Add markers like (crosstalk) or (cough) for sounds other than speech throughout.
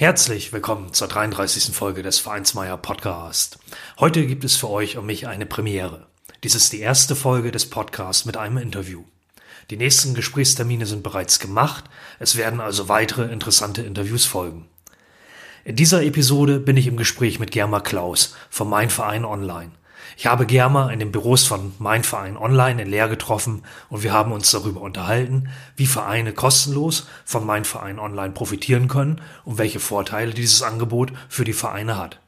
Herzlich willkommen zur 33. Folge des Vereinsmeier Podcast. Heute gibt es für euch und mich eine Premiere. Dies ist die erste Folge des Podcasts mit einem Interview. Die nächsten Gesprächstermine sind bereits gemacht, es werden also weitere interessante Interviews folgen. In dieser Episode bin ich im Gespräch mit Germa Klaus vom Mein Verein Online. Ich habe Germa in den Büros von Mein Verein Online in Leer getroffen und wir haben uns darüber unterhalten, wie Vereine kostenlos von Mein Verein Online profitieren können und welche Vorteile dieses Angebot für die Vereine hat.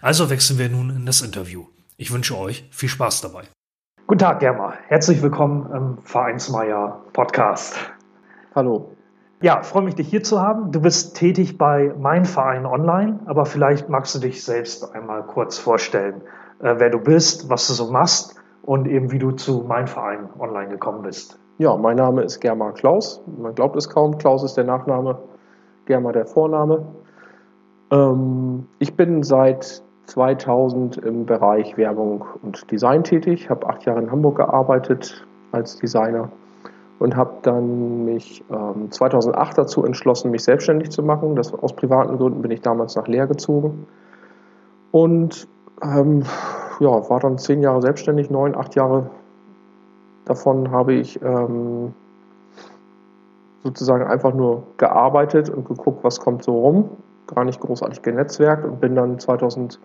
Also wechseln wir nun in das Interview. Ich wünsche euch viel Spaß dabei. Guten Tag, Germa. Herzlich willkommen im Vereinsmeier Podcast. Hallo. Ja, freue mich, dich hier zu haben. Du bist tätig bei Mein Verein Online, aber vielleicht magst du dich selbst einmal kurz vorstellen äh, wer du bist, was du so machst und eben wie du zu Mein Verein online gekommen bist. Ja, mein Name ist Germa Klaus. Man glaubt es kaum. Klaus ist der Nachname, Germa der Vorname. Ähm, ich bin seit 2000 im Bereich Werbung und Design tätig, habe acht Jahre in Hamburg gearbeitet als Designer und habe dann mich ähm, 2008 dazu entschlossen, mich selbstständig zu machen. Das, aus privaten Gründen bin ich damals nach Leer gezogen und ähm, ja, war dann zehn Jahre selbstständig, neun, acht Jahre davon habe ich ähm, sozusagen einfach nur gearbeitet und geguckt, was kommt so rum. Gar nicht großartig genetzwerkt und bin dann 2012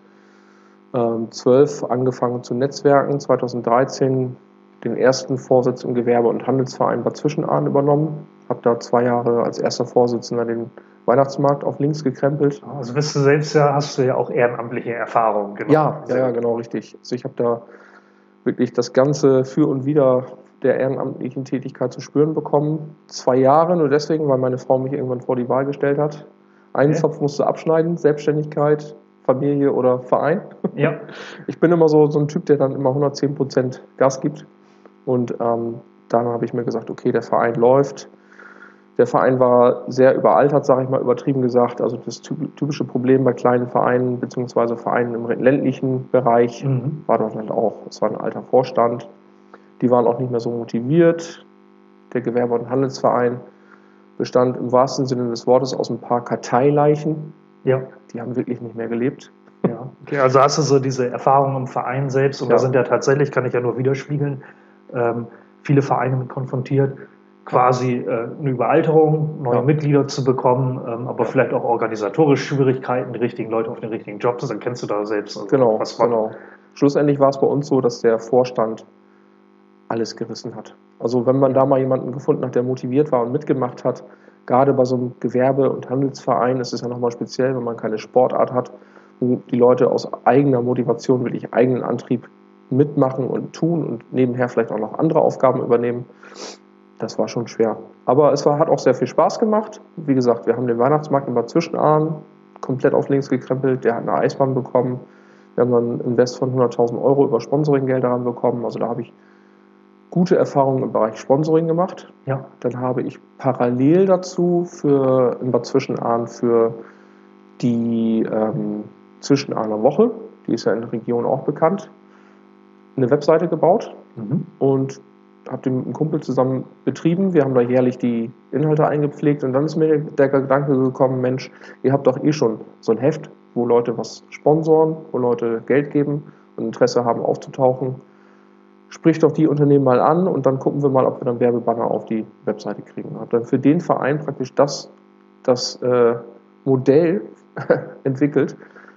angefangen zu netzwerken, 2013 den ersten Vorsitz im Gewerbe- und Handelsverein Bad Zwischenahn übernommen, habe da zwei Jahre als erster Vorsitzender den Weihnachtsmarkt auf links gekrempelt. Also bist du selbst ja, hast du ja auch ehrenamtliche Erfahrungen genau. Ja, ja, ja, genau, richtig. Also ich habe da wirklich das Ganze für und wieder der ehrenamtlichen Tätigkeit zu spüren bekommen. Zwei Jahre, nur deswegen, weil meine Frau mich irgendwann vor die Wahl gestellt hat. Einen okay. Zopf musste abschneiden, Selbstständigkeit, Familie oder Verein. Ja. (laughs) Ich bin immer so, so ein Typ, der dann immer 110 Prozent Gas gibt. Und ähm, dann habe ich mir gesagt, okay, der Verein läuft der Verein war sehr überaltert, sage ich mal übertrieben gesagt. Also das typische Problem bei kleinen Vereinen bzw. Vereinen im ländlichen Bereich mhm. war dort halt auch. Es war ein alter Vorstand. Die waren auch nicht mehr so motiviert. Der Gewerbe- und Handelsverein bestand im wahrsten Sinne des Wortes aus ein paar Karteileichen. Ja. Die haben wirklich nicht mehr gelebt. Ja. Okay, also hast du so diese Erfahrung im Verein selbst und ja. da sind ja tatsächlich, kann ich ja nur widerspiegeln, ähm, viele Vereine mit konfrontiert quasi äh, eine Überalterung, neue ja. Mitglieder zu bekommen, ähm, aber ja. vielleicht auch organisatorische Schwierigkeiten, die richtigen Leute auf den richtigen Jobs, dann kennst du da selbst. Also genau, genau. Schlussendlich war es bei uns so, dass der Vorstand alles gerissen hat. Also wenn man da mal jemanden gefunden hat, der motiviert war und mitgemacht hat, gerade bei so einem Gewerbe- und Handelsverein ist es ja nochmal speziell, wenn man keine Sportart hat, wo die Leute aus eigener Motivation, wirklich eigenen Antrieb mitmachen und tun und nebenher vielleicht auch noch andere Aufgaben übernehmen das war schon schwer. Aber es war, hat auch sehr viel Spaß gemacht. Wie gesagt, wir haben den Weihnachtsmarkt in Bad Zwischenahn komplett auf links gekrempelt. Der hat eine Eisbahn bekommen. Wir haben dann einen Invest von 100.000 Euro über Sponsoringgelder bekommen. Also da habe ich gute Erfahrungen im Bereich Sponsoring gemacht. Ja. Dann habe ich parallel dazu für in Bad Zwischenahn für die ähm, Zwischenahner Woche, die ist ja in der Region auch bekannt, eine Webseite gebaut. Mhm. Und habe den mit einem Kumpel zusammen betrieben. Wir haben da jährlich die Inhalte eingepflegt und dann ist mir der Gedanke gekommen, Mensch, ihr habt doch eh schon so ein Heft, wo Leute was sponsoren, wo Leute Geld geben und Interesse haben aufzutauchen. Sprich doch die Unternehmen mal an und dann gucken wir mal, ob wir dann Werbebanner auf die Webseite kriegen. Habe dann für den Verein praktisch das, das äh, Modell (laughs) entwickelt,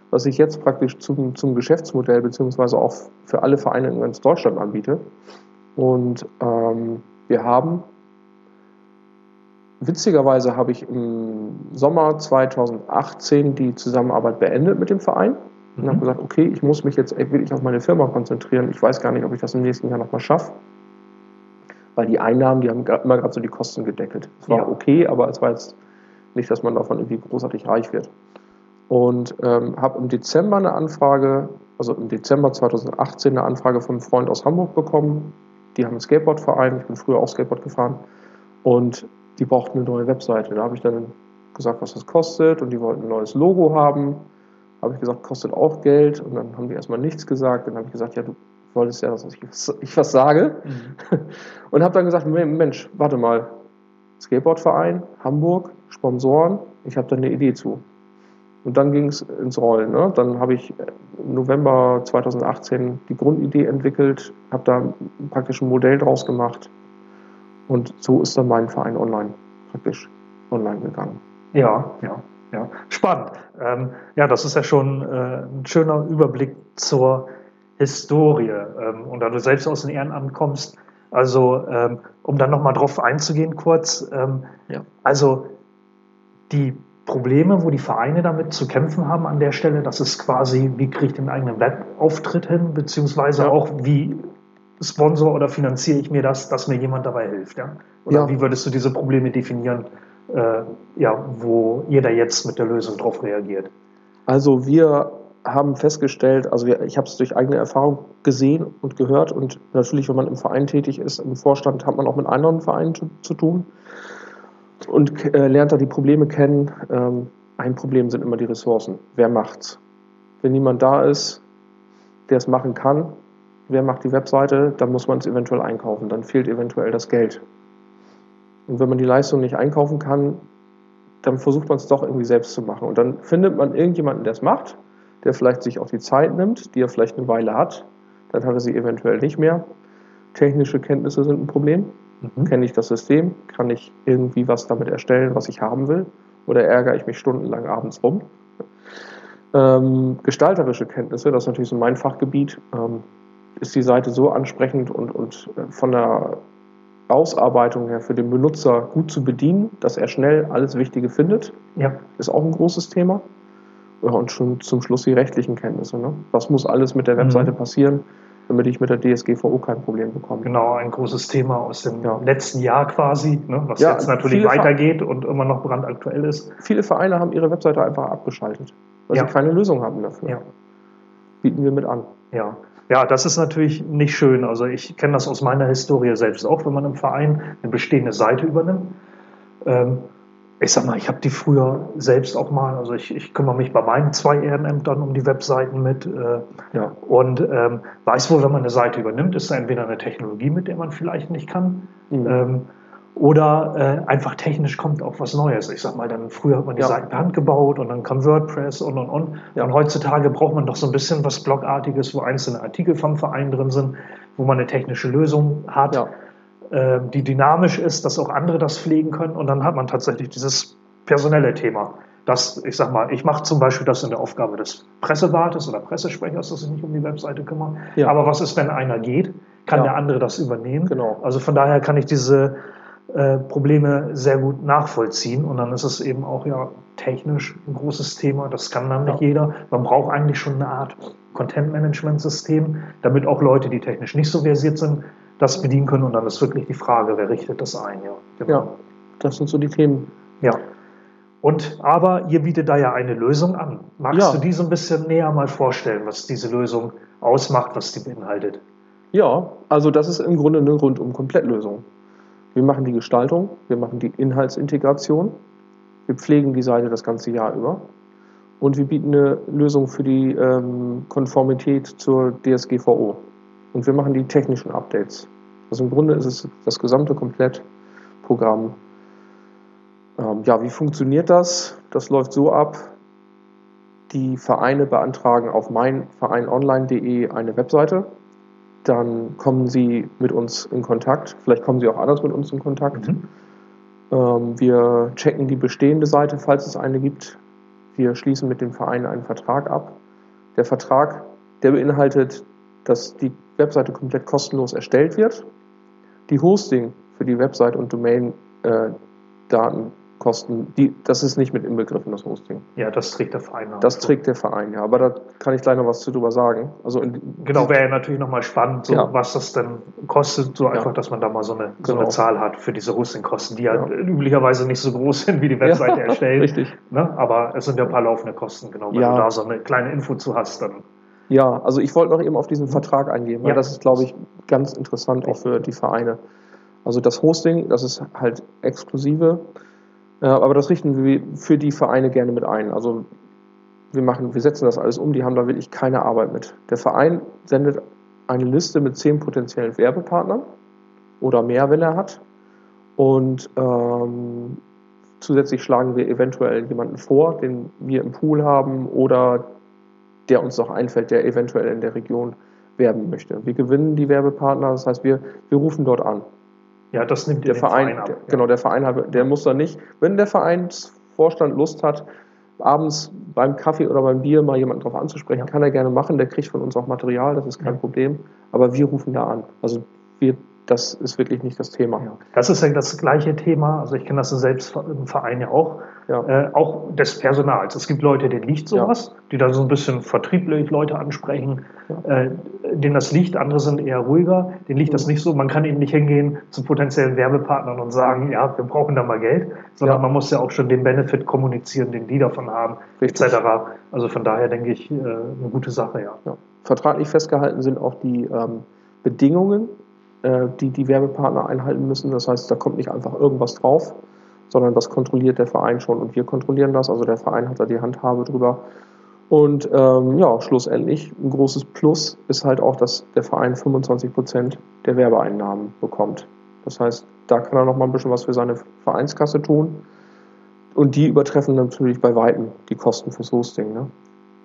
was ich jetzt praktisch zum, zum Geschäftsmodell beziehungsweise auch für alle Vereine in ganz Deutschland anbiete. Und ähm, wir haben, witzigerweise habe ich im Sommer 2018 die Zusammenarbeit beendet mit dem Verein und habe mhm. gesagt, okay, ich muss mich jetzt wirklich auf meine Firma konzentrieren. Ich weiß gar nicht, ob ich das im nächsten Jahr nochmal schaffe. Weil die Einnahmen, die haben immer gerade so die Kosten gedeckelt. Es war ja. okay, aber es war jetzt nicht, dass man davon irgendwie großartig reich wird. und ähm, habe im Dezember eine Anfrage, also im Dezember 2018 eine Anfrage von einem Freund aus Hamburg bekommen. Die haben einen Skateboardverein, ich bin früher auch Skateboard gefahren und die brauchten eine neue Webseite. Da habe ich dann gesagt, was das kostet und die wollten ein neues Logo haben. Habe ich gesagt, kostet auch Geld und dann haben die erstmal nichts gesagt. Dann habe ich gesagt, ja, du wolltest ja, dass ich, ich was sage. Mhm. (laughs) Und habe dann gesagt, Mensch, warte mal, Skateboardverein, Hamburg, Sponsoren, ich habe da eine Idee zu. Und dann ging es ins Rollen. Ne? Dann habe ich im November 2018 die Grundidee entwickelt, habe da praktisch ein Modell draus gemacht. Und so ist dann mein Verein online praktisch online gegangen. Ja, ja, ja. Spannend. Ähm, ja, das ist ja schon äh, ein schöner Überblick zur Historie. Ähm, und da du selbst aus dem Ehrenamt kommst, also ähm, um dann nochmal drauf einzugehen kurz, ähm, ja. also die Probleme, wo die Vereine damit zu kämpfen haben an der Stelle, das ist quasi, wie kriege ich den eigenen Webauftritt hin, beziehungsweise ja. auch, wie sponsor oder finanziere ich mir das, dass mir jemand dabei hilft. Ja? Oder ja. wie würdest du diese Probleme definieren, äh, ja, wo jeder jetzt mit der Lösung darauf reagiert? Also wir haben festgestellt, also ich habe es durch eigene Erfahrung gesehen und gehört und natürlich, wenn man im Verein tätig ist, im Vorstand, hat man auch mit anderen Vereinen zu, zu tun und äh, lernt da die Probleme kennen. Ähm, ein Problem sind immer die Ressourcen. Wer macht's? Wenn niemand da ist, der es machen kann, wer macht die Webseite, dann muss man es eventuell einkaufen. Dann fehlt eventuell das Geld. Und wenn man die Leistung nicht einkaufen kann, dann versucht man es doch irgendwie selbst zu machen. Und dann findet man irgendjemanden, der es macht, der vielleicht sich auch die Zeit nimmt, die er vielleicht eine Weile hat. Dann hat er sie eventuell nicht mehr. Technische Kenntnisse sind ein Problem. Mhm. Kenne ich das System? Kann ich irgendwie was damit erstellen, was ich haben will? Oder ärgere ich mich stundenlang abends rum? Ähm, gestalterische Kenntnisse, das ist natürlich so mein Fachgebiet. Ähm, ist die Seite so ansprechend und, und äh, von der Ausarbeitung her für den Benutzer gut zu bedienen, dass er schnell alles Wichtige findet? Ja. Ist auch ein großes Thema. Ja, und schon zum Schluss die rechtlichen Kenntnisse. Ne? Was muss alles mit der Webseite mhm. passieren? Damit ich mit der DSGVO kein Problem bekomme. Genau, ein großes Thema aus dem ja. letzten Jahr quasi, ne, was ja, jetzt natürlich weitergeht und immer noch brandaktuell ist. Viele Vereine haben ihre Webseite einfach abgeschaltet, weil ja. sie keine Lösung haben dafür. Bieten wir mit an. Ja. Ja, das ist natürlich nicht schön. Also ich kenne das aus meiner Historie selbst auch, wenn man im Verein eine bestehende Seite übernimmt. Ähm, ich sag mal, ich habe die früher selbst auch mal, also ich, ich kümmere mich bei meinen zwei Ehrenämtern um die Webseiten mit äh, ja. und ähm, weiß wohl, wenn man eine Seite übernimmt, ist da entweder eine Technologie, mit der man vielleicht nicht kann, mhm. ähm, oder äh, einfach technisch kommt auch was Neues. Ich sag mal, dann früher hat man die ja. Seiten per Hand gebaut und dann kam WordPress und und und. Ja. Und heutzutage braucht man doch so ein bisschen was Blogartiges, wo einzelne Artikel vom Verein drin sind, wo man eine technische Lösung hat. Ja äh, die dynamisch ist, dass auch andere das pflegen können. Und dann hat man tatsächlich dieses personelle Thema. Das, ich sag mal, ich mache zum Beispiel das in der Aufgabe des Pressewartes oder Pressesprechers, dass ich mich um die Webseite kümmere. Ja. Aber was ist, wenn einer geht? Kann ja. der andere das übernehmen? Genau. Also von daher kann ich diese äh, Probleme sehr gut nachvollziehen. Und dann ist es eben auch ja technisch ein großes Thema. Das kann dann nicht ja. jeder. Man braucht eigentlich schon eine Art Content-Management-System, damit auch Leute, die technisch nicht so versiert sind, das bedienen können. Und dann ist wirklich die Frage, wer richtet das ein? Ja, genau. ja das sind so die Themen. Ja. Und aber ihr bietet da ja eine Lösung an. Magst ja. du die so ein bisschen näher mal vorstellen, was diese Lösung ausmacht, was die beinhaltet? Ja, also das ist im Grunde eine Rundum-Komplettlösung. Wir machen die Gestaltung, wir machen die Inhaltsintegration, wir pflegen die Seite das ganze Jahr über und wir bieten eine Lösung für die ähm, Konformität zur DSGVO. Und wir machen die technischen Updates. Also im Grunde ist es das gesamte Komplettprogramm. Ähm, ja, wie funktioniert das? Das läuft so ab. Die Vereine beantragen auf meinvereinonline.de eine Webseite. Dann kommen sie mit uns in Kontakt. Vielleicht kommen sie auch anders mit uns in Kontakt. Mhm. Ähm, wir checken die bestehende Seite, falls es eine gibt. Wir schließen mit dem Verein einen Vertrag ab. Der Vertrag, der beinhaltet, dass die Webseite komplett kostenlos erstellt wird, die Hosting für die Website und Domain-Daten Kosten, die, das ist nicht mit inbegriffen, das Hosting. Ja, das trägt der Verein. Das trägt der Verein, ja. Aber da kann ich gleich noch was zu drüber sagen. Also genau, wäre ja natürlich nochmal spannend, so, ja. was das denn kostet, so einfach, ja. dass man da mal so eine, so eine genau. Zahl hat für diese Hostingkosten, die ja, ja, üblicherweise nicht so groß sind, wie die Webseite erstellen. (laughs) Richtig. Ne? Aber es sind ja ein paar laufende Kosten, genau. Wenn du da so eine kleine Info zu hast, dann. Ja, also ich wollte noch eben auf diesen Vertrag eingehen, weil das ist, glaube ich, ganz interessant auch für die Vereine. Also das Hosting, das ist halt exklusive, äh, aber das richten wir für die Vereine gerne mit ein. Also wir machen, wir setzen das alles um, die haben da wirklich keine Arbeit mit. Der Verein sendet eine Liste mit zehn potenziellen Werbepartnern oder mehr, wenn er hat. Und ähm, zusätzlich schlagen wir eventuell jemanden vor, den wir im Pool haben oder der uns noch einfällt, der eventuell in der Region werben möchte. Wir gewinnen die Werbepartner, das heißt, wir, wir rufen dort an. Ja, das nimmt der Verein, Verein ab. Der, genau, der Verein hat, der muss dann nicht, wenn der Vereinsvorstand Lust hat, abends beim Kaffee oder beim Bier mal jemanden drauf anzusprechen, ja. kann er gerne machen. Der kriegt von uns auch Material, das ist kein ja. Problem. Aber wir rufen da an. Also wir das ist wirklich nicht das Thema. Ja. Das ist ja das gleiche Thema. Also ich kenne das selbst im Verein ja auch. Ja. Äh, auch des Personals. Es gibt Leute, denen liegt sowas, ja. die da so ein bisschen vertrieblich Leute ansprechen, äh, denen das liegt. Andere sind eher ruhiger. Denen liegt mhm. das nicht so. Man kann eben nicht hingehen zu potenziellen Werbepartnern und sagen, ja, wir brauchen da mal Geld, sondern man muss ja auch schon den Benefit kommunizieren, den die davon haben, etc. Also von daher denke ich, äh, eine gute Sache, ja. Vertraglich festgehalten sind auch die ähm, Bedingungen äh, die die Werbepartner einhalten müssen. Das heißt, da kommt nicht einfach irgendwas drauf, sondern das kontrolliert der Verein schon und wir kontrollieren das. Also der Verein hat da die Handhabe drüber. Und ähm, ja, schlussendlich ein großes Plus ist halt auch, dass der Verein 25 Prozent der Werbeeinnahmen bekommt. Das heißt, da kann er noch mal ein bisschen was für seine Vereinskasse tun. Und die übertreffen natürlich bei Weitem die Kosten fürs Hosting. Ne?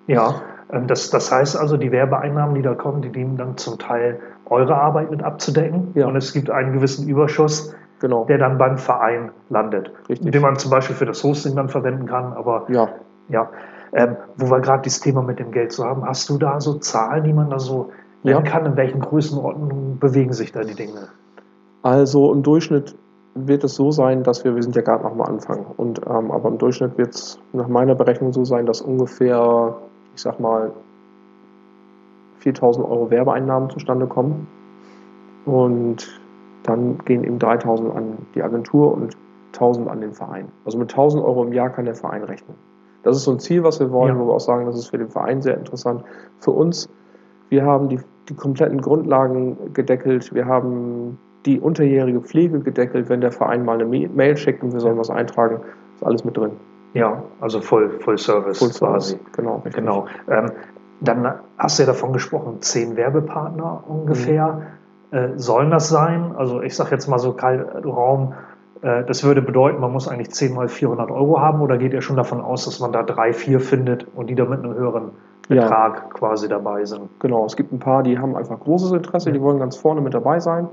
Ja, das, das heißt also, die Werbeeinnahmen, die da kommen, die dienen dann zum Teil eure Arbeit mit abzudecken. Ja. Und es gibt einen gewissen Überschuss, genau. der dann beim Verein landet, Richtig. den man zum Beispiel für das Hosting dann verwenden kann. Aber ja, ja. Ähm, wo wir gerade dieses Thema mit dem Geld zu haben, hast du da so Zahlen, die man da so nennen ja. kann? In welchen Größenordnungen bewegen sich da die Dinge? Also im Durchschnitt wird es so sein, dass wir, wir sind ja gerade noch mal Anfang, und, ähm, aber im Durchschnitt wird es nach meiner Berechnung so sein, dass ungefähr, ich sag mal, 4000 Euro Werbeeinnahmen zustande kommen. Und dann gehen eben 3000 an die Agentur und 1000 an den Verein. Also mit 1000 Euro im Jahr kann der Verein rechnen. Das ist so ein Ziel, was wir wollen, ja. wo wir auch sagen, das ist für den Verein sehr interessant. Für uns, wir haben die, die kompletten Grundlagen gedeckelt, wir haben die unterjährige Pflege gedeckelt, wenn der Verein mal eine Mail schickt und wir sollen was eintragen, ist alles mit drin. Ja, also Full, Full Service. Full Service, genau. Genau. Ähm, dann hast du ja davon gesprochen, zehn Werbepartner ungefähr. Mhm. Äh, sollen das sein? Also ich sage jetzt mal so Raum, äh, das würde bedeuten, man muss eigentlich 10 mal 400 Euro haben oder geht ihr schon davon aus, dass man da drei, vier findet und die da mit einem höheren Betrag ja. quasi dabei sind? Genau, es gibt ein paar, die haben einfach großes Interesse, die wollen ganz vorne mit dabei sein.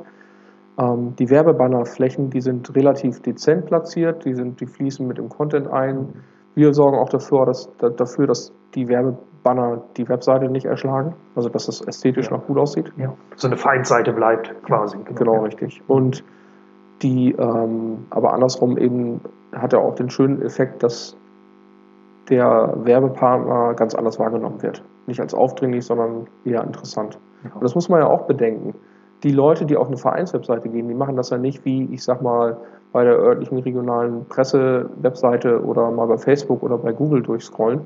Ähm, die Werbebannerflächen, die sind relativ dezent platziert, die, sind, die fließen mit dem Content ein. Wir sorgen auch dafür, dass, dafür, dass die Werbe Banner die Webseite nicht erschlagen, also dass es ästhetisch ja. noch gut aussieht. Ja. So eine Feindseite bleibt quasi. Genau, genau richtig. Und die, ähm, aber andersrum eben hat er auch den schönen Effekt, dass der Werbepartner ganz anders wahrgenommen wird. Nicht als aufdringlich, sondern eher interessant. Ja. Und das muss man ja auch bedenken. Die Leute, die auf eine Vereinswebseite gehen, die machen das ja nicht wie, ich sag mal, bei der örtlichen regionalen Presse-Webseite oder mal bei Facebook oder bei Google durchscrollen,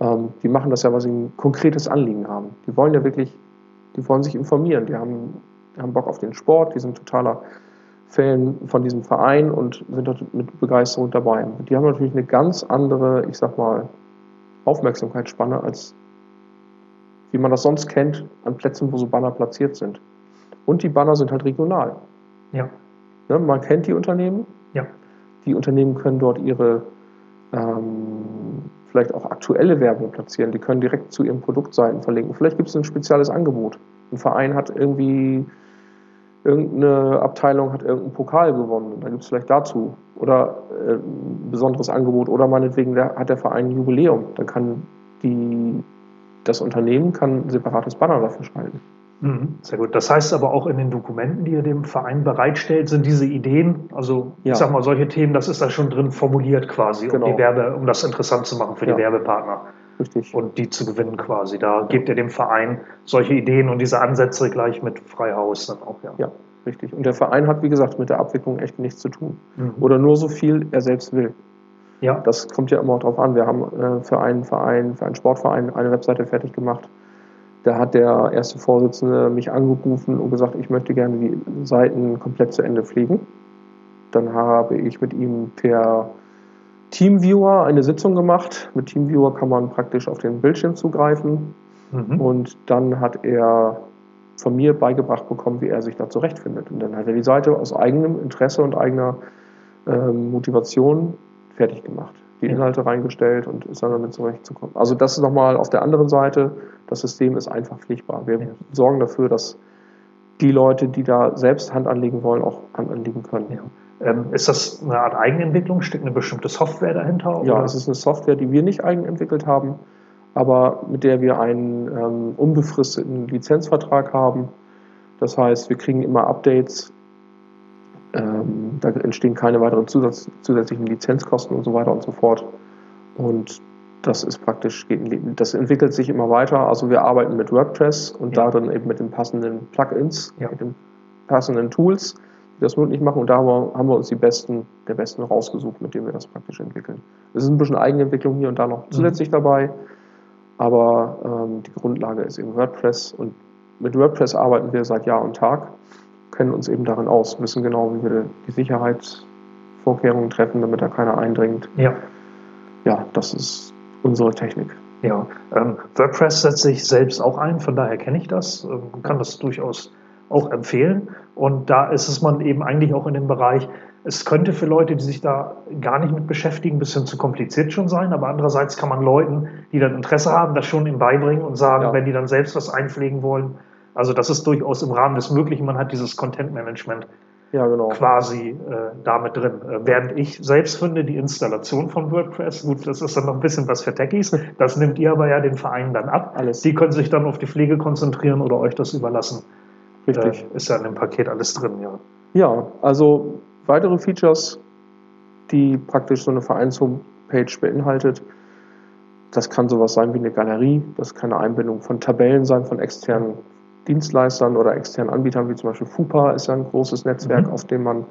ähm, die machen das ja, weil sie ein konkretes Anliegen haben. Die wollen ja wirklich, die wollen sich informieren, die haben, die haben Bock auf den Sport, die sind totaler Fan von diesem Verein und sind dort mit Begeisterung dabei. Die haben natürlich eine ganz andere, ich sag mal, Aufmerksamkeitsspanne, als wie man das sonst kennt, an Plätzen, wo so Banner platziert sind. Und die Banner sind halt regional. Ja. Ne, man kennt die Unternehmen. Ja. Die Unternehmen können dort ihre ähm, vielleicht auch aktuelle Werbung platzieren. Die können direkt zu ihren Produktseiten verlinken. Vielleicht gibt es ein spezielles Angebot. Ein Verein hat irgendwie, irgendeine Abteilung hat irgendeinen Pokal gewonnen. Da gibt es vielleicht dazu. Oder äh, ein besonderes Angebot. Oder meinetwegen der, hat der Verein ein Jubiläum. Dann kann die, das Unternehmen kann ein separates Banner dafür schalten. Mhm, sehr gut. Das heißt aber auch in den Dokumenten, die ihr dem Verein bereitstellt, sind diese Ideen, also ja. ich sag mal, solche Themen, das ist da schon drin formuliert quasi, genau. um, die Werbe, um das interessant zu machen für ja. die Werbepartner. Richtig. Und die zu gewinnen quasi. Da gebt ihr dem Verein solche Ideen und diese Ansätze gleich mit Freihaus dann auch, ja. Ja, richtig. Und der Verein hat, wie gesagt, mit der Abwicklung echt nichts zu tun. Mhm. Oder nur so viel er selbst will. Ja. Das kommt ja immer darauf an. Wir haben äh, für einen Verein, für einen Sportverein eine Webseite fertig gemacht da hat der erste Vorsitzende mich angerufen und gesagt, ich möchte gerne die Seiten komplett zu Ende pflegen. Dann habe ich mit ihm per Teamviewer eine Sitzung gemacht. Mit Teamviewer kann man praktisch auf den Bildschirm zugreifen. Mhm. Und dann hat er von mir beigebracht bekommen, wie er sich da zurechtfindet. Und dann hat er die Seite aus eigenem Interesse und eigener äh, Motivation fertig gemacht die Inhalte reingestellt und ist dann damit zurechtzukommen. Also das ist nochmal auf der anderen Seite, das System ist einfach pflegbar. Wir ja. sorgen dafür, dass die Leute, die da selbst Hand anlegen wollen, auch Hand anlegen können. Ja. Ähm, ist das eine Art Eigenentwicklung? Steckt eine bestimmte Software dahinter? Oder? Ja, es ist eine Software, die wir nicht eigenentwickelt haben, aber mit der wir einen ähm, unbefristeten Lizenzvertrag haben. Das heißt, wir kriegen immer Updates ähm, da entstehen keine weiteren Zusatz, zusätzlichen Lizenzkosten und so weiter und so fort. Und das ist praktisch, das entwickelt sich immer weiter. Also wir arbeiten mit WordPress und ja. darin eben mit den passenden Plugins, ja. mit den passenden Tools, die das möglich machen. Und da haben wir uns die besten, der besten rausgesucht, mit denen wir das praktisch entwickeln. Es ist ein bisschen Eigenentwicklung hier und da noch mhm. zusätzlich mhm. dabei, aber ähm, die Grundlage ist eben WordPress und mit WordPress arbeiten wir seit Jahr und Tag kennen uns eben darin aus, wissen genau, wie wir die Sicherheitsvorkehrungen treffen, damit da keiner eindringt. Ja. Ja, das ist unsere Technik. Ja, ähm, WordPress setzt sich selbst auch ein, von daher kenne ich das, ähm, kann das durchaus auch empfehlen. Und da ist es man eben eigentlich auch in dem Bereich, es könnte für Leute, die sich da gar nicht mit beschäftigen, ein bisschen zu kompliziert schon sein, aber andererseits kann man Leuten, die dann Interesse haben, das schon ihm beibringen und sagen, ja. wenn die dann selbst was einpflegen wollen, also das ist durchaus im Rahmen des Möglichen. Man hat dieses Content-Management ja, genau. quasi äh, damit drin. Äh, während ich selbst finde, die Installation von WordPress, gut, das ist dann noch ein bisschen was für Techies, das nimmt ihr aber ja den Vereinen dann ab. Alles. Die können sich dann auf die Pflege konzentrieren oder euch das überlassen. Richtig. Äh, ist ja in dem Paket alles drin, ja. Ja, also weitere Features, die praktisch so eine Vereins-Homepage beinhaltet, das kann sowas sein wie eine Galerie, das kann eine Einbindung von Tabellen sein, von externen Dienstleistern oder externen Anbietern, wie zum Beispiel FUPA ist ja ein großes Netzwerk, mhm. auf dem man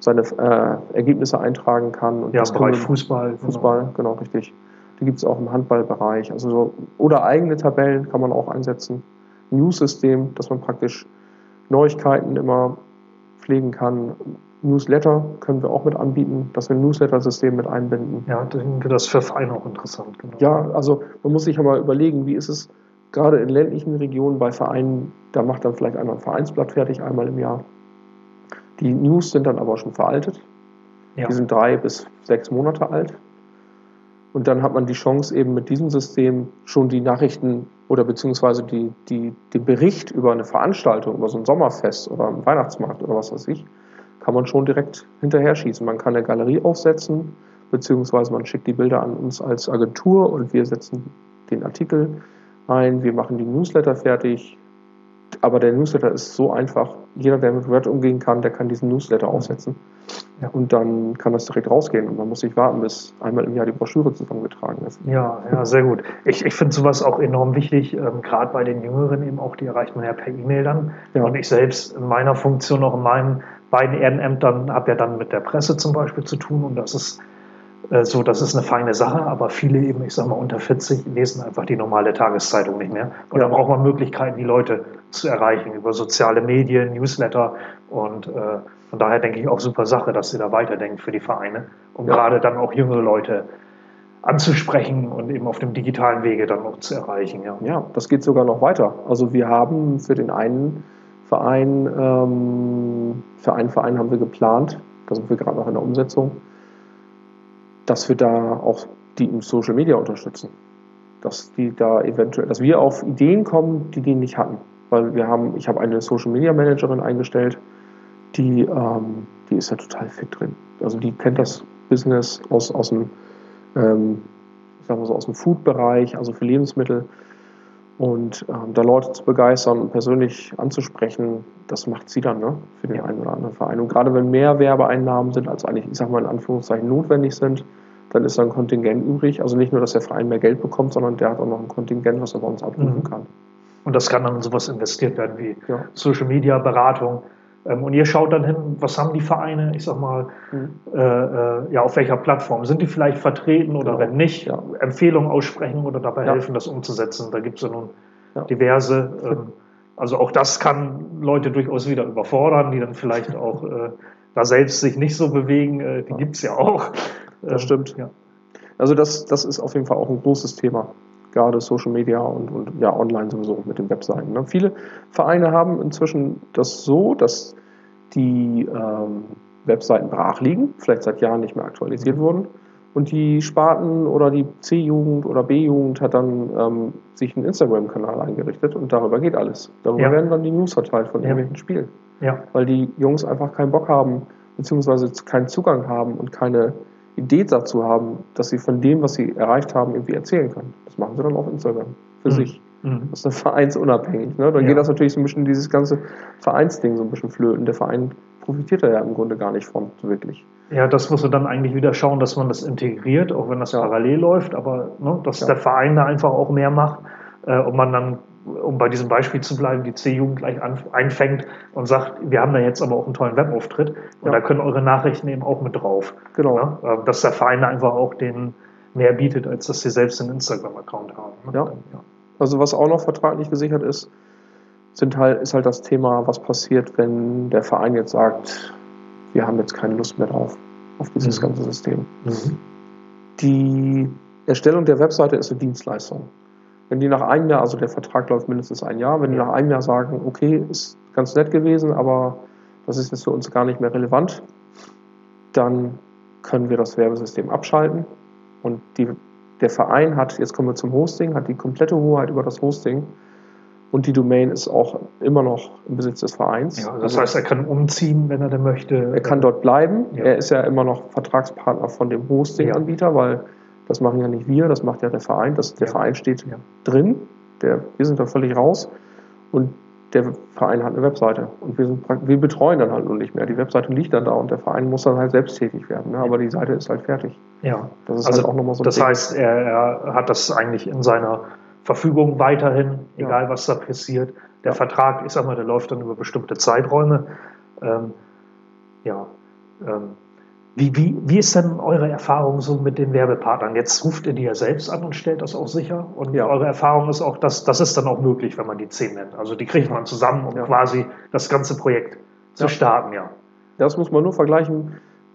seine äh, Ergebnisse eintragen kann. Und ja, das Bereich Fußball. Fußball, genau, genau richtig. Die gibt es auch im Handballbereich. Also so, oder eigene Tabellen kann man auch einsetzen. News-System, dass man praktisch Neuigkeiten immer pflegen kann. Newsletter können wir auch mit anbieten, dass wir ein Newsletter-System mit einbinden. Ja, ich denke, das ist für Vereine auch interessant. Genau. Ja, also man muss sich ja mal überlegen, wie ist es, gerade in ländlichen Regionen bei Vereinen, da macht dann vielleicht einer ein Vereinsblatt fertig, einmal im Jahr. Die News sind dann aber schon veraltet. Ja. Die sind drei bis sechs Monate alt. Und dann hat man die Chance, eben mit diesem System schon die Nachrichten oder beziehungsweise die, die, den Bericht über eine Veranstaltung, über so ein Sommerfest oder einen Weihnachtsmarkt oder was weiß ich, kann man schon direkt hinterher schießen. Man kann eine Galerie aufsetzen, beziehungsweise man schickt die Bilder an uns als Agentur und wir setzen den Artikel ein, wir machen die Newsletter fertig. Aber der Newsletter ist so einfach. Jeder, der mit Word umgehen kann, der kann diesen Newsletter aufsetzen. Ja. Und dann kann das direkt rausgehen. Und man muss nicht warten, bis einmal im Jahr die Broschüre zusammengetragen ist. Ja, ja, sehr gut. Ich, ich finde sowas auch enorm wichtig, ähm, gerade bei den Jüngeren eben auch, die erreicht man ja per E-Mail dann. Ja. Und ich selbst in meiner Funktion, auch in meinen beiden Ehrenämtern, habe ja dann mit der Presse zum Beispiel zu tun. Und das ist so, das ist eine feine Sache, aber viele eben, ich sag mal, unter 40 lesen einfach die normale Tageszeitung nicht mehr. Und ja. da braucht man Möglichkeiten, die Leute zu erreichen über soziale Medien, Newsletter und äh, von daher denke ich auch super Sache, dass sie da weiterdenken für die Vereine, um ja. gerade dann auch jüngere Leute anzusprechen und eben auf dem digitalen Wege dann noch zu erreichen. Ja, ja das geht sogar noch weiter. Also wir haben für den einen Verein, ähm, für einen Verein haben wir geplant, da sind wir gerade noch in der Umsetzung, dass wir da auch die im Social Media unterstützen. Dass die da eventuell, dass wir auf Ideen kommen, die die nicht hatten. Weil wir haben, ich habe eine Social Media Managerin eingestellt, die, ähm, die ist da total fit drin. Also die kennt das Business aus, aus dem, ähm, sagen wir so, aus dem Food-Bereich, also für Lebensmittel. Und ähm, da Leute zu begeistern und persönlich anzusprechen, das macht sie dann ne, für den einen oder anderen Verein. Und gerade wenn mehr Werbeeinnahmen sind, als eigentlich, ich sag mal in Anführungszeichen, notwendig sind, dann ist da ein Kontingent übrig. Also nicht nur, dass der Verein mehr Geld bekommt, sondern der hat auch noch ein Kontingent, was er bei uns abrufen Mhm. kann. Und das kann dann in sowas investiert werden wie Ja. Social Media, Beratung. Ähm, Und ihr schaut dann hin, was haben die Vereine, ich sag mal, Mhm. äh, äh, ja, auf welcher Plattform? Sind die vielleicht vertreten oder Genau. wenn nicht, Ja. Empfehlungen aussprechen oder dabei Ja. helfen, das umzusetzen? Da gibt es ja nun diverse. (laughs) Ähm, also auch das kann Leute durchaus wieder überfordern, die dann vielleicht (laughs) auch äh, da selbst sich nicht so bewegen. Äh, die gibt es ja auch. Ähm, Das stimmt. Ja. Also das, das ist auf jeden Fall auch ein großes Thema. Gerade Social Media und, und ja, online sowieso mit den Webseiten. Ne? Viele Vereine haben inzwischen das so, dass die ähm, Webseiten brach liegen, vielleicht seit Jahren nicht mehr aktualisiert wurden. Und die Sparten oder die C-Jugend oder B-Jugend hat dann ähm, sich einen Instagram-Kanal eingerichtet und darüber geht alles. Darüber Ja. werden dann die News verteilt von Ja. irgendwelchen Spielen. ja. Weil die Jungs einfach keinen Bock haben, beziehungsweise keinen Zugang haben und keine Idee dazu haben, dass sie von dem, was sie erreicht haben, irgendwie erzählen können. Das machen sie dann auf Instagram für Mhm. sich. Mhm. Das ist dann vereinsunabhängig. Ne? Dann Ja. geht das natürlich so ein bisschen dieses ganze Vereinsding so ein bisschen flöten. Der Verein profitiert da ja im Grunde gar nicht von, so wirklich. Ja, das muss man dann eigentlich wieder schauen, dass man das integriert, auch wenn das Ja. parallel läuft, aber ne, dass Ja. der Verein da einfach auch mehr macht äh, und man dann, um bei diesem Beispiel zu bleiben, die C-Jugend gleich einfängt und sagt, wir haben da jetzt aber auch einen tollen Webauftritt und Ja. da können eure Nachrichten eben auch mit drauf. Genau. Ne? Äh, Dass der Verein einfach auch den mehr bietet, als dass sie selbst einen Instagram-Account haben. Ne? Ja. Ja. Also was auch noch vertraglich gesichert ist, sind halt, ist halt das Thema, was passiert, wenn der Verein jetzt sagt, wir haben jetzt keine Lust mehr drauf, auf dieses Mhm. ganze System. Mhm. Die Erstellung der Webseite ist eine Dienstleistung. Wenn die nach einem Jahr, also der Vertrag läuft mindestens ein Jahr, wenn die nach einem Jahr sagen, okay, ist ganz nett gewesen, aber das ist jetzt für uns gar nicht mehr relevant, dann können wir das Werbesystem abschalten und die, der Verein hat, jetzt kommen wir zum Hosting, hat die komplette Hoheit über das Hosting und die Domain ist auch immer noch im Besitz des Vereins. Ja, das heißt, er kann umziehen, wenn er denn möchte. er kann dort bleiben. Ja. Er ist ja immer noch Vertragspartner von dem Hosting-Anbieter, weil das machen ja nicht wir, das macht ja der Verein. Das, der Ja. Verein steht Ja. drin, der, wir sind da völlig raus und der Verein hat eine Webseite und wir, sind, wir betreuen dann halt nur nicht mehr. Die Webseite liegt dann da und der Verein muss dann halt selbst tätig werden. Ne? Aber die Seite ist halt fertig. Ja. Das ist Also, halt auch nochmal so ein Das Ding. heißt, er, er hat das eigentlich in seiner Verfügung weiterhin, Ja. egal was da passiert. Der Ja. Vertrag, ich sag mal, der läuft dann über bestimmte Zeiträume. Ähm, ja. Ähm, wie, wie, wie ist denn eure Erfahrung so mit den Werbepartnern? Jetzt ruft ihr die ja selbst an und stellt das auch sicher. Und Ja. eure Erfahrung ist auch, dass das ist dann auch möglich, wenn man die 10 nennt. Also die kriegt man zusammen, um Ja. quasi das ganze Projekt zu Ja. starten, ja. Das muss man nur vergleichen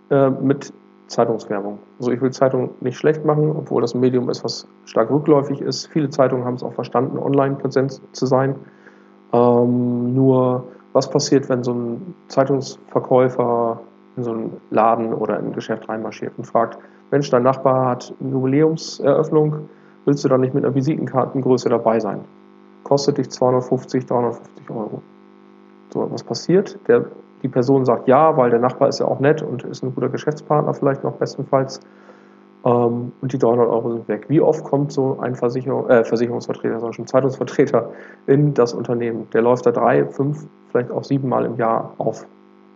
äh, mit Zeitungswerbung. Also ich will Zeitung nicht schlecht machen, obwohl das ein Medium ist, was stark rückläufig ist. Viele Zeitungen haben es auch verstanden, online präsent zu sein. Ähm, nur was passiert, wenn so ein Zeitungsverkäufer in so einen Laden oder in ein Geschäft reinmarschiert und fragt, Mensch, dein Nachbar hat eine Jubiläumseröffnung, willst du da nicht mit einer Visitenkartengröße dabei sein? Kostet dich 250, 350 Euro. So, was passiert? Der, die Person sagt ja, weil der Nachbar ist ja auch nett und ist ein guter Geschäftspartner vielleicht noch bestenfalls. Ähm, und die 300 Euro sind weg. Wie oft kommt so ein Versicherung, äh, Versicherungsvertreter, sondern schon Zeitungsvertreter in das Unternehmen? Der läuft da drei, fünf, vielleicht auch sieben Mal im Jahr auf,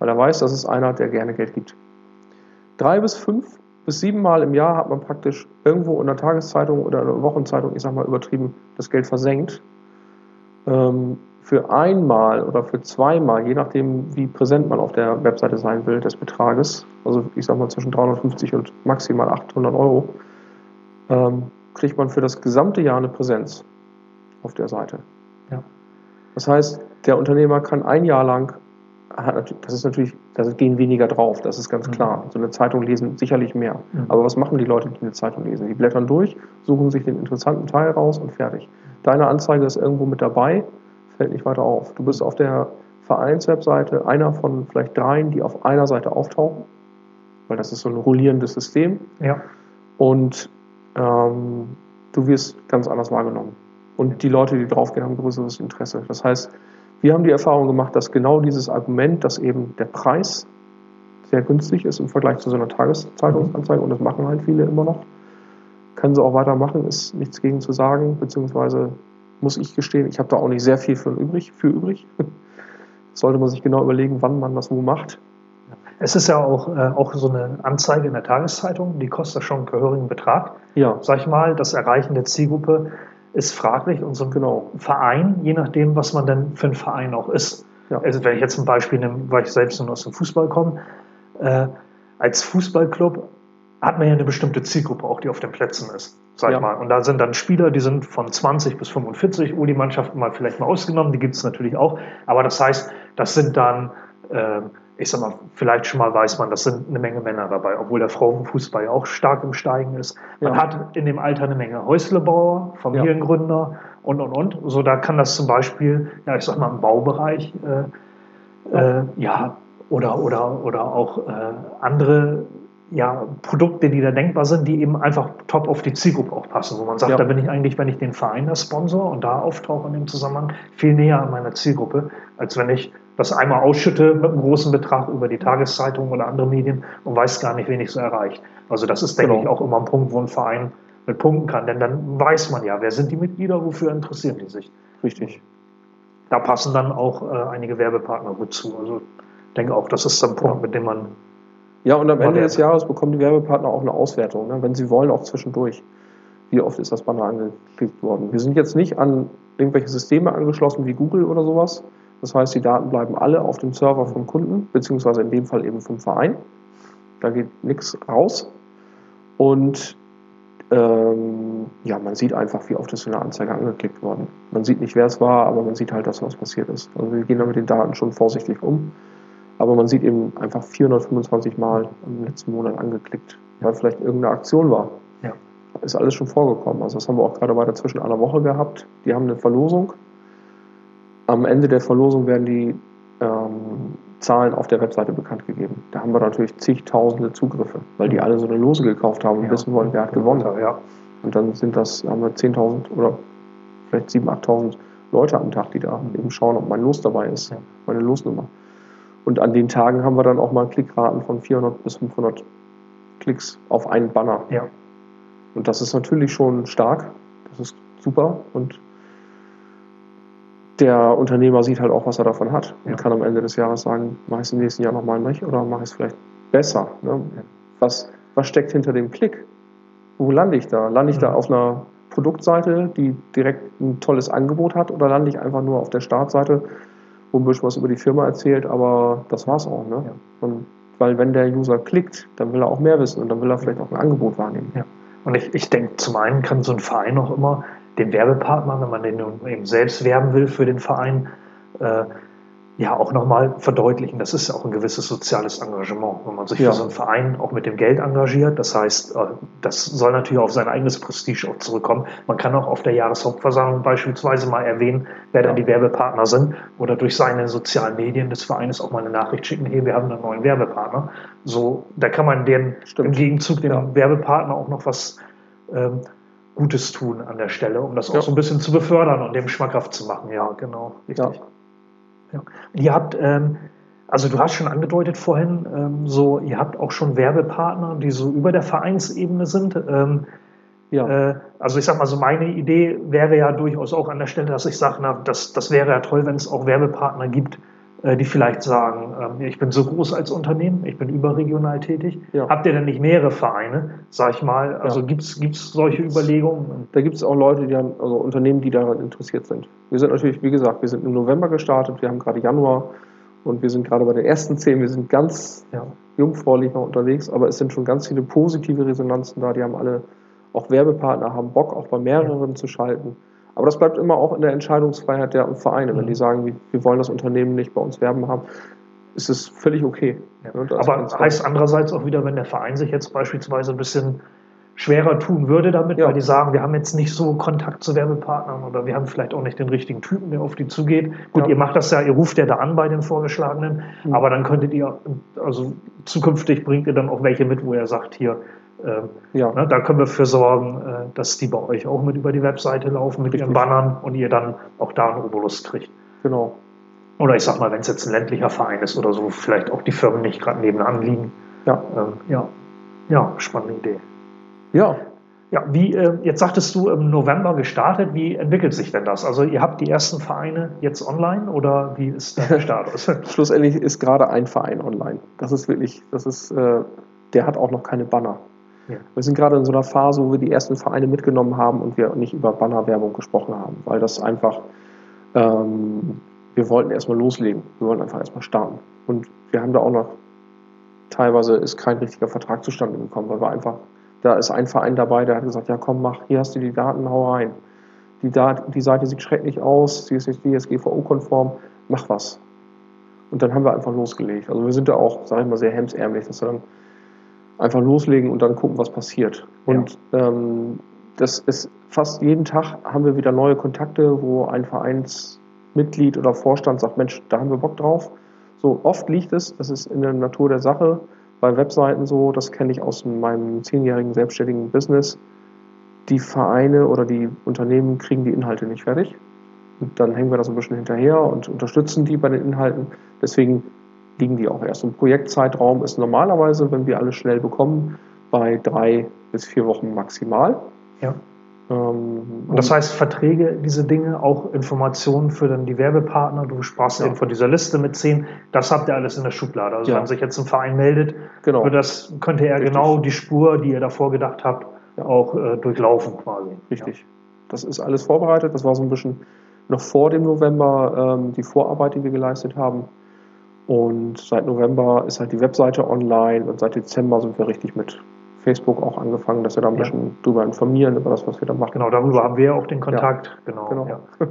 weil er weiß, das ist einer, der gerne Geld gibt. Drei bis fünf bis sieben Mal im Jahr hat man praktisch irgendwo in der Tageszeitung oder in der Wochenzeitung, ich sag mal übertrieben, das Geld versenkt. Ähm, für einmal oder für zweimal, je nachdem, wie präsent man auf der Webseite sein will, des Betrages, also ich sag mal zwischen 350 und maximal 800 Euro, ähm, kriegt man für das gesamte Jahr eine Präsenz auf der Seite. Ja. Das heißt, der Unternehmer kann ein Jahr lang, das ist natürlich, da gehen weniger drauf, das ist ganz Mhm. klar. So eine Zeitung lesen sicherlich mehr. Mhm. Aber was machen die Leute, die eine Zeitung lesen? Die blättern durch, suchen sich den interessanten Teil raus und fertig. Deine Anzeige ist irgendwo mit dabei, fällt nicht weiter auf. Du bist auf der Vereinswebseite einer von vielleicht dreien, die auf einer Seite auftauchen, weil das ist so ein rollierendes System Ja. und ähm, du wirst ganz anders wahrgenommen. Und die Leute, die draufgehen, haben größeres Interesse. Das heißt, wir haben die Erfahrung gemacht, dass genau dieses Argument, dass eben der Preis sehr günstig ist im Vergleich zu so einer Tageszeitungsanzeige, und das machen halt viele immer noch, können sie auch weitermachen, ist nichts gegen zu sagen, beziehungsweise muss ich gestehen. Ich habe da auch nicht sehr viel für übrig. Für übrig. (laughs) Sollte man sich genau überlegen, wann man das wo macht. Es ist ja auch, äh, auch so eine Anzeige in der Tageszeitung, die kostet schon einen gehörigen Betrag. Ja. Sag ich mal, das Erreichen der Zielgruppe ist fraglich und so ein genau. Verein, je nachdem, was man denn für ein Verein auch ist. Ja. Also wenn ich jetzt ein Beispiel nehme, weil ich selbst nur aus dem Fußball komme, äh, als Fußballclub hat man ja eine bestimmte Zielgruppe auch, die auf den Plätzen ist, sag ja. ich mal. Und da sind dann Spieler, die sind von 20 bis 45, oh, die Mannschaften mal vielleicht mal ausgenommen, die gibt es natürlich auch. Aber das heißt, das sind dann, äh, ich sag mal, vielleicht schon mal weiß man, das sind eine Menge Männer dabei, obwohl der Frauenfußball ja auch stark im Steigen ist. Man ja. hat in dem Alter eine Menge Häuslebauer, Familiengründer ja. und, und, und. So, da kann das zum Beispiel, ja, ich sag mal, im Baubereich, äh, äh, ja, oder, oder, oder auch äh, andere ja, Produkte, die da denkbar sind, die eben einfach top auf die Zielgruppe auch passen, wo man sagt, ja. da bin ich eigentlich, wenn ich den Verein als Sponsor und da auftauche in dem Zusammenhang, viel näher an meiner Zielgruppe, als wenn ich das einmal ausschütte mit einem großen Betrag über die Tageszeitung oder andere Medien und weiß gar nicht, wen ich so erreicht. Also das ist, denke genau. ich, auch immer ein Punkt, wo ein Verein mit punkten kann, denn dann weiß man ja, wer sind die Mitglieder, wofür interessieren die sich. Richtig. Da passen dann auch äh, einige Werbepartner gut zu. Also ich denke auch, das ist ein Punkt, ja. mit dem man ja, und am Ende des Jahres bekommen die Werbepartner auch eine Auswertung, ne? wenn sie wollen, auch zwischendurch. Wie oft ist das Banner angeklickt worden? Wir sind jetzt nicht an irgendwelche Systeme angeschlossen wie Google oder sowas. Das heißt, die Daten bleiben alle auf dem Server vom Kunden, beziehungsweise in dem Fall eben vom Verein. Da geht nichts raus. Und ähm, ja, man sieht einfach, wie oft ist in der Anzeige angeklickt worden. Man sieht nicht, wer es war, aber man sieht halt, dass was passiert ist. Also wir gehen da mit den Daten schon vorsichtig um. Aber man sieht eben einfach 425 Mal im letzten Monat angeklickt, weil vielleicht irgendeine Aktion war. Ja. Ist alles schon vorgekommen. Also das haben wir auch gerade weiter zwischen einer Woche gehabt. Die haben eine Verlosung. Am Ende der Verlosung werden die ähm, Zahlen auf der Webseite bekannt gegeben. Da haben wir natürlich zigtausende Zugriffe, weil die alle so eine Lose gekauft haben und ja. wissen wollen, wer hat gewonnen. Ja. Und dann sind das, haben wir 10.000 oder vielleicht 7.000, 8.000 Leute am Tag, die da eben schauen, ob mein Los dabei ist, meine Losnummer. Und an den Tagen haben wir dann auch mal Klickraten von 400 bis 500 Klicks auf einen Banner. Ja. Und das ist natürlich schon stark. Das ist super. Und der Unternehmer sieht halt auch, was er davon hat und ja. kann am Ende des Jahres sagen, mache ich es im nächsten Jahr nochmal nicht oder mache ich es vielleicht besser. Ne? Was, was steckt hinter dem Klick? Wo lande ich da? Lande ich mhm. da auf einer Produktseite, die direkt ein tolles Angebot hat oder lande ich einfach nur auf der Startseite wo ein bisschen was über die Firma erzählt, aber das war's auch. Ne? Ja. Und weil wenn der User klickt, dann will er auch mehr wissen und dann will er vielleicht auch ein Angebot wahrnehmen. Ja. Und ich, ich denke, zum einen kann so ein Verein auch immer den Werbepartner, wenn man den eben selbst werben will für den Verein, äh, ja auch nochmal verdeutlichen. Das ist ja auch ein gewisses soziales Engagement, wenn man sich ja. für so einen Verein auch mit dem Geld engagiert. Das heißt, äh, das soll natürlich auf sein eigenes Prestige auch zurückkommen. Man kann auch auf der Jahreshauptversammlung beispielsweise mal erwähnen, wer dann die Werbepartner sind oder durch seine sozialen Medien des Vereins auch mal eine Nachricht schicken, hey, wir haben einen neuen Werbepartner. So, da kann man den im Gegenzug dem ja. Werbepartner auch noch was ähm, Gutes tun an der Stelle, um das auch so ein bisschen zu befördern und dem schmackhaft zu machen. Ja, genau, richtig. Ja. Ihr habt, ähm, also du hast schon angedeutet vorhin, ähm, so ihr habt auch schon Werbepartner, die so über der Vereinsebene sind. Ähm, ja. Äh, also ich sag mal so, meine Idee wäre ja durchaus auch an der Stelle, dass ich sage, na, das, das wäre ja toll, wenn es auch Werbepartner gibt, die vielleicht sagen, ähm, ich bin so groß als Unternehmen, ich bin überregional tätig. Ja. Habt ihr denn nicht mehrere Vereine, sag ich mal? Also ja. gibt es solche Überlegungen? Da gibt es auch Leute, die haben, also Unternehmen, die daran interessiert sind. Wir sind natürlich, wie gesagt, wir sind im November gestartet, wir haben gerade Januar und wir sind gerade bei den ersten zehn, wir sind ganz ja. jungfräulich noch unterwegs, aber es sind schon ganz viele positive Resonanzen da, die haben alle auch Werbepartner, haben Bock, auch bei mehreren zu schalten. Aber das bleibt immer auch in der Entscheidungsfreiheit der Vereine. Wenn die mhm. sagen, wir wollen das Unternehmen nicht bei uns werben haben, ist es völlig okay. Ja. Aber heißt andererseits auch wieder, wenn der Verein sich jetzt beispielsweise ein bisschen schwerer tun würde damit, ja. weil die sagen, wir haben jetzt nicht so Kontakt zu Werbepartnern oder wir haben vielleicht auch nicht den richtigen Typen, der auf die zugeht. Gut, ja. ihr macht das ja, ihr ruft ja da an bei den Vorgeschlagenen, mhm. aber dann könntet ihr, also zukünftig bringt ihr dann auch welche mit, wo ihr sagt, hier, ja. Ne, da können wir für sorgen, äh, dass die bei euch auch mit über die Webseite laufen, mit Richtig. ihren Bannern und ihr dann auch da einen Obolus kriegt. Genau. Oder ich sag mal, wenn es jetzt ein ländlicher Verein ist oder so, vielleicht auch die Firmen nicht gerade nebenan liegen. Ja. Ähm, ja. Ja, spannende Idee. Ja. Ja, wie, äh, jetzt sagtest du im November gestartet, wie entwickelt sich denn das? Also ihr habt die ersten Vereine jetzt online oder wie ist der (laughs) Status? Schlussendlich ist gerade ein Verein online. Das ist wirklich, das ist, äh, der hat auch noch keine Banner. Ja. Wir sind gerade in so einer Phase, wo wir die ersten Vereine mitgenommen haben und wir nicht über Bannerwerbung gesprochen haben, weil das einfach, ähm, wir wollten erstmal loslegen. Wir wollten einfach erstmal starten. Und wir haben da auch noch, teilweise ist kein richtiger Vertrag zustande gekommen, weil wir einfach da ist ein Verein dabei, der hat gesagt, ja komm, mach, hier hast du die Daten, hau rein. Die, Dat die Seite sieht schrecklich aus, sie ist nicht DSGVO-konform, mach was. Und dann haben wir einfach losgelegt. Also wir sind da auch, sage ich mal, sehr hemsärmlich, dass wir dann einfach loslegen und dann gucken, was passiert. Und ja. ähm, das ist fast jeden Tag haben wir wieder neue Kontakte, wo ein Vereinsmitglied oder Vorstand sagt, Mensch, da haben wir Bock drauf. So oft liegt es, das ist in der Natur der Sache, bei Webseiten so, das kenne ich aus meinem zehnjährigen selbstständigen Business. Die Vereine oder die Unternehmen kriegen die Inhalte nicht fertig. Und dann hängen wir das ein bisschen hinterher und unterstützen die bei den Inhalten. Deswegen liegen die auch erst. Ein Projektzeitraum ist normalerweise, wenn wir alles schnell bekommen, bei drei bis vier Wochen maximal. Ja. Ähm, und das heißt, Verträge, diese Dinge, auch Informationen für dann die Werbepartner, du sprachst ja. eben von dieser Liste mit zehn, das habt ihr alles in der Schublade. Also ja. wenn sich jetzt ein Verein meldet, genau. das könnte er Richtig. genau die Spur, die ihr davor gedacht habt, ja. auch äh, durchlaufen quasi. Richtig. Das ist alles vorbereitet. Das war so ein bisschen noch vor dem November ähm, die Vorarbeit, die wir geleistet haben. Und seit November ist halt die Webseite online und seit Dezember sind wir richtig mit Facebook auch angefangen, dass wir da ein bisschen ja. drüber informieren, über das, was wir da machen. Genau, darüber haben wir auch den Kontakt. Ja. Genau. genau. Ja. (laughs)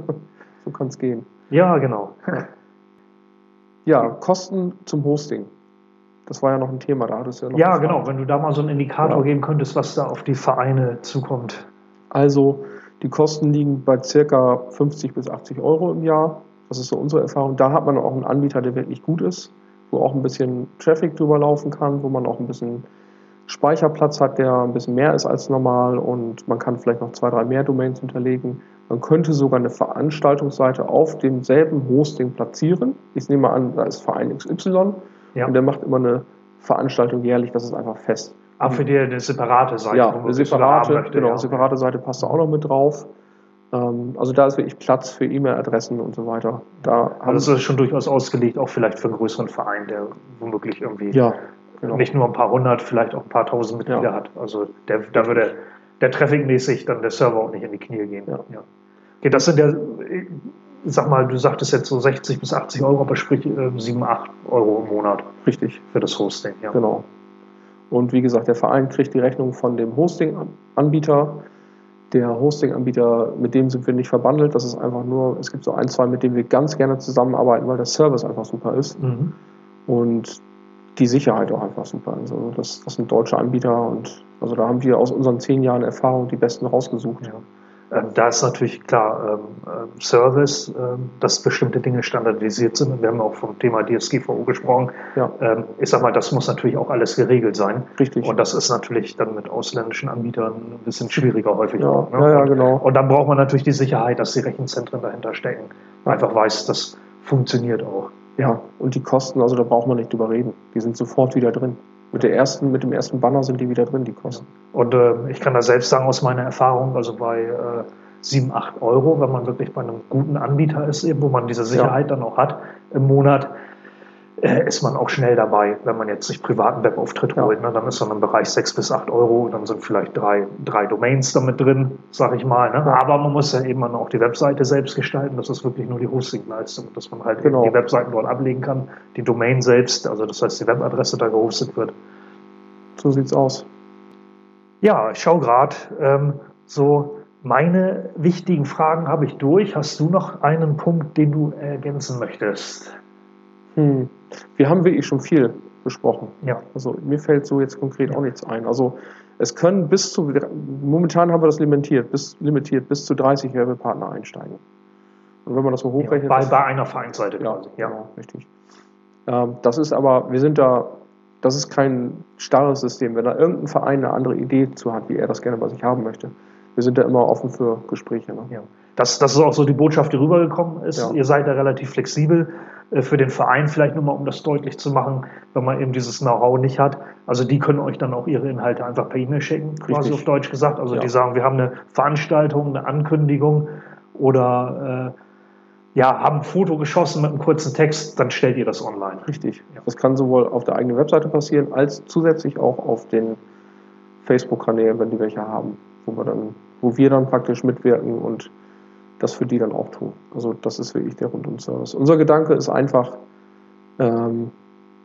so kann es gehen. Ja, genau. (laughs) Ja, Kosten zum Hosting. Das war ja noch ein Thema, da hattest du ja noch. Ja, genau, wenn du da mal so einen Indikator geben könntest, was da auf die Vereine zukommt. Also, die Kosten liegen bei circa 50 bis 80 Euro im Jahr. Das ist so unsere Erfahrung. Da hat man auch einen Anbieter, der wirklich gut ist, wo auch ein bisschen Traffic drüber laufen kann, wo man auch ein bisschen Speicherplatz hat, der ein bisschen mehr ist als normal und man kann vielleicht noch zwei, drei mehr Domains hinterlegen. Man könnte sogar eine Veranstaltungsseite auf demselben Hosting platzieren. Ich nehme mal an, da ist Verein XY ja. und der macht immer eine Veranstaltung jährlich, das ist einfach fest. Aber ah, für die eine separate Seite. Ja, eine separate, möchte, genau, ja. separate Seite passt da auch noch mit drauf. Ähm, also da ist wirklich Platz für E-Mail-Adressen und so weiter. Da also das ist schon durchaus ausgelegt, auch vielleicht für einen größeren Verein, der womöglich irgendwie ja, genau. nicht nur ein paar hundert, vielleicht auch ein paar tausend Mitglieder ja. hat. Also der, da würde der Traffic-mäßig dann der Server auch nicht in die Knie gehen. Ja. ja. Okay, das sind ja, sag mal, du sagtest jetzt so 60 bis 80 Euro, aber sprich äh, 7, 8 Euro im Monat. Richtig. Für das Hosting, ja. Genau. Und wie gesagt, der Verein kriegt die Rechnung von dem Hosting-Anbieter. Der Hosting-Anbieter, mit dem sind wir nicht verbandelt. Das ist einfach nur, es gibt so ein, zwei, mit denen wir ganz gerne zusammenarbeiten, weil der Service einfach super ist. Mhm. Und die Sicherheit auch einfach super ist. Also das, das sind deutsche Anbieter und also da haben wir aus unseren zehn Jahren Erfahrung die besten rausgesucht. Ja. Ähm, da ist natürlich klar ähm, ähm Service, dass bestimmte Dinge standardisiert sind. Wir haben auch vom Thema DSGVO gesprochen. Ja. Ich sag mal, das muss natürlich auch alles geregelt sein. Richtig. Und das ist natürlich dann mit ausländischen Anbietern ein bisschen schwieriger häufig. Ja, auch, ne? ja, ja, genau. Und dann braucht man natürlich die Sicherheit, dass die Rechenzentren dahinter stecken. Einfach weiß, das funktioniert auch. Ja, und die Kosten, also da braucht man nicht drüber reden. Die sind sofort wieder drin. Mit, der ersten, mit dem ersten Banner sind die wieder drin, die Kosten. Und äh, ich kann da selbst sagen aus meiner Erfahrung, also bei äh, 7, 8 Euro, wenn man wirklich bei einem guten Anbieter ist, eben, wo man diese Sicherheit ja. dann auch hat im Monat, äh, ist man auch schnell dabei, wenn man jetzt sich privaten Webauftritt ja. holt. Ne? Dann ist so ein Bereich 6 bis 8 Euro, dann sind vielleicht drei, drei Domains damit drin, sag ich mal. Ne? Aber man muss ja eben auch die Webseite selbst gestalten. Das ist wirklich nur die Hostingleistung, dass man halt genau. die Webseiten dort ablegen kann. Die Domain selbst, also das heißt, die Webadresse da gehostet wird. So sieht's aus. Ja, ich schaue gerade. Ähm, so, meine wichtigen Fragen habe ich durch. Hast du noch einen Punkt, den du ergänzen möchtest? Hm. Wir haben wirklich schon viel besprochen. Ja. Also mir fällt so jetzt konkret ja. auch nichts ein. Also es können bis zu, momentan haben wir das limitiert, bis, limitiert, bis zu 30 Werbepartner einsteigen. Und wenn man das so hochrechnet. Ja, bei, bei einer Vereinsseite ja, quasi. Ja, genau, richtig. Ähm, das ist aber, wir sind da, das ist kein starres System. Wenn da irgendein Verein eine andere Idee zu hat, wie er das gerne bei sich haben möchte, wir sind da immer offen für Gespräche. Ne? Ja. Das, das ist auch so die Botschaft, die rübergekommen ist. Ja. Ihr seid da relativ flexibel. Äh, für den Verein, vielleicht nur mal, um das deutlich zu machen, wenn man eben dieses Know-how nicht hat. Also die können euch dann auch ihre Inhalte einfach per E-Mail schicken, quasi Richtig. auf Deutsch gesagt. Also ja. die sagen, wir haben eine Veranstaltung, eine Ankündigung oder äh, ja, haben ein Foto geschossen mit einem kurzen Text, dann stellt ihr das online. Richtig. Das kann sowohl auf der eigenen Webseite passieren, als zusätzlich auch auf den Facebook-Kanälen, wenn die welche haben, wo wir dann, wo wir dann praktisch mitwirken und das für die dann auch tun. Also das ist wirklich der Rundum-Service. Unser Gedanke ist einfach, ähm,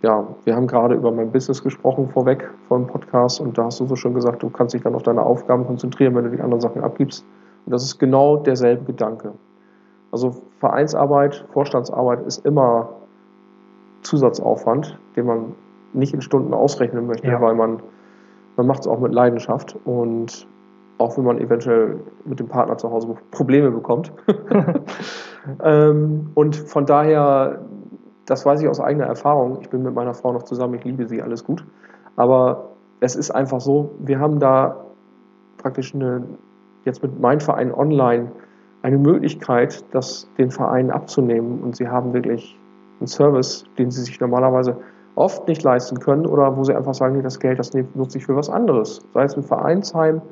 ja, wir haben gerade über mein Business gesprochen vorweg vor dem Podcast und da hast du so schon gesagt, du kannst dich dann auf deine Aufgaben konzentrieren, wenn du die anderen Sachen abgibst. Und das ist genau derselbe Gedanke. Also Vereinsarbeit, Vorstandsarbeit ist immer Zusatzaufwand, den man nicht in Stunden ausrechnen möchte, ja. weil man, man macht es auch mit Leidenschaft und auch wenn man eventuell mit dem Partner zu Hause Probleme bekommt. (laughs) ähm, und von daher, das weiß ich aus eigener Erfahrung, ich bin mit meiner Frau noch zusammen, ich liebe sie, alles gut. Aber es ist einfach so, wir haben da praktisch eine, jetzt mit meinem Verein online eine Möglichkeit, das den Verein abzunehmen. Und sie haben wirklich einen Service, den sie sich normalerweise oft nicht leisten können oder wo sie einfach sagen, das Geld, das nutze ich für was anderes. Sei es ein Vereinsheim,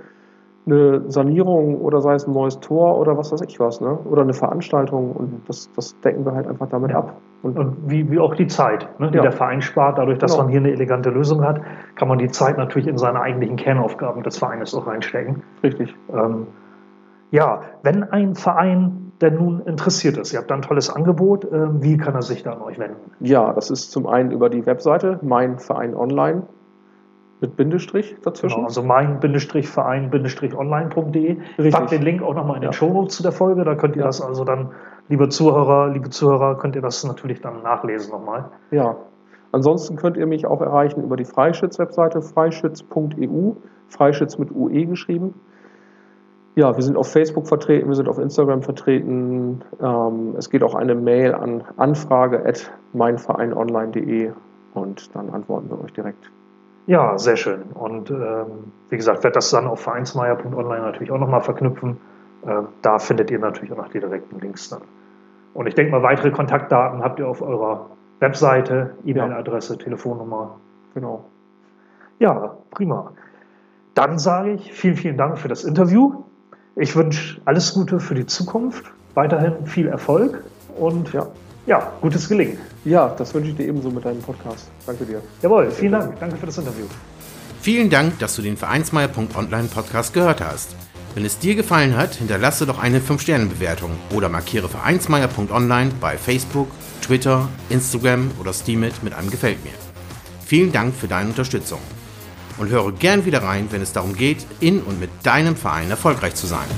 eine Sanierung oder sei es ein neues Tor oder was weiß ich was, ne? oder eine Veranstaltung und das, das decken wir halt einfach damit ja. ab. Und, und, wie, wie auch die Zeit, ne, die ja. der Verein spart, dadurch, dass genau. man hier eine elegante Lösung hat, kann man die Zeit natürlich in seine eigentlichen Kernaufgaben des Vereines auch reinstecken. Richtig. Ähm, ja, wenn ein Verein denn nun interessiert ist, ihr habt da ein tolles Angebot, äh, wie kann er sich da an euch wenden? Ja, das ist zum einen über die Webseite Mein Verein Online mit Bindestrich dazwischen. Genau, also mein-verein-online.de. Ich packe den Link auch nochmal in den ja. Shownotes zu der Folge. Da könnt ihr ja. das also dann, liebe Zuhörer, liebe Zuhörer, könnt ihr das natürlich dann nachlesen nochmal. Ja. Ansonsten könnt ihr mich auch erreichen über die Freischütz-Webseite freischütz.eu, Freischütz mit UE geschrieben. Ja, wir sind auf Facebook vertreten, wir sind auf Instagram vertreten. Ähm, es geht auch eine Mail an anfrage at meinvereinonline.de und dann antworten wir euch direkt. Ja, sehr schön. Und ähm, wie gesagt, werde das dann auf vereinsmeier.online natürlich auch nochmal verknüpfen. Äh, da findet ihr natürlich auch noch die direkten Links dann. Und ich denke mal, weitere Kontaktdaten habt ihr auf eurer Webseite, E-Mail-Adresse, Telefonnummer. Genau. Ja, prima. Dann sage ich vielen, vielen Dank für das Interview. Ich wünsche alles Gute für die Zukunft, weiterhin viel Erfolg und ja, ja gutes Gelingen. Ja, das wünsche ich dir ebenso mit deinem Podcast. Danke dir. Jawohl, vielen Dank. Danke für das Interview. Vielen Dank, dass du den Vereinsmeier.online Podcast gehört hast. Wenn es dir gefallen hat, hinterlasse doch eine 5-Sterne-Bewertung oder markiere Vereinsmeier.online bei Facebook, Twitter, Instagram oder Steamit mit einem Gefällt mir. Vielen Dank für deine Unterstützung. Und höre gern wieder rein, wenn es darum geht, in und mit deinem Verein erfolgreich zu sein.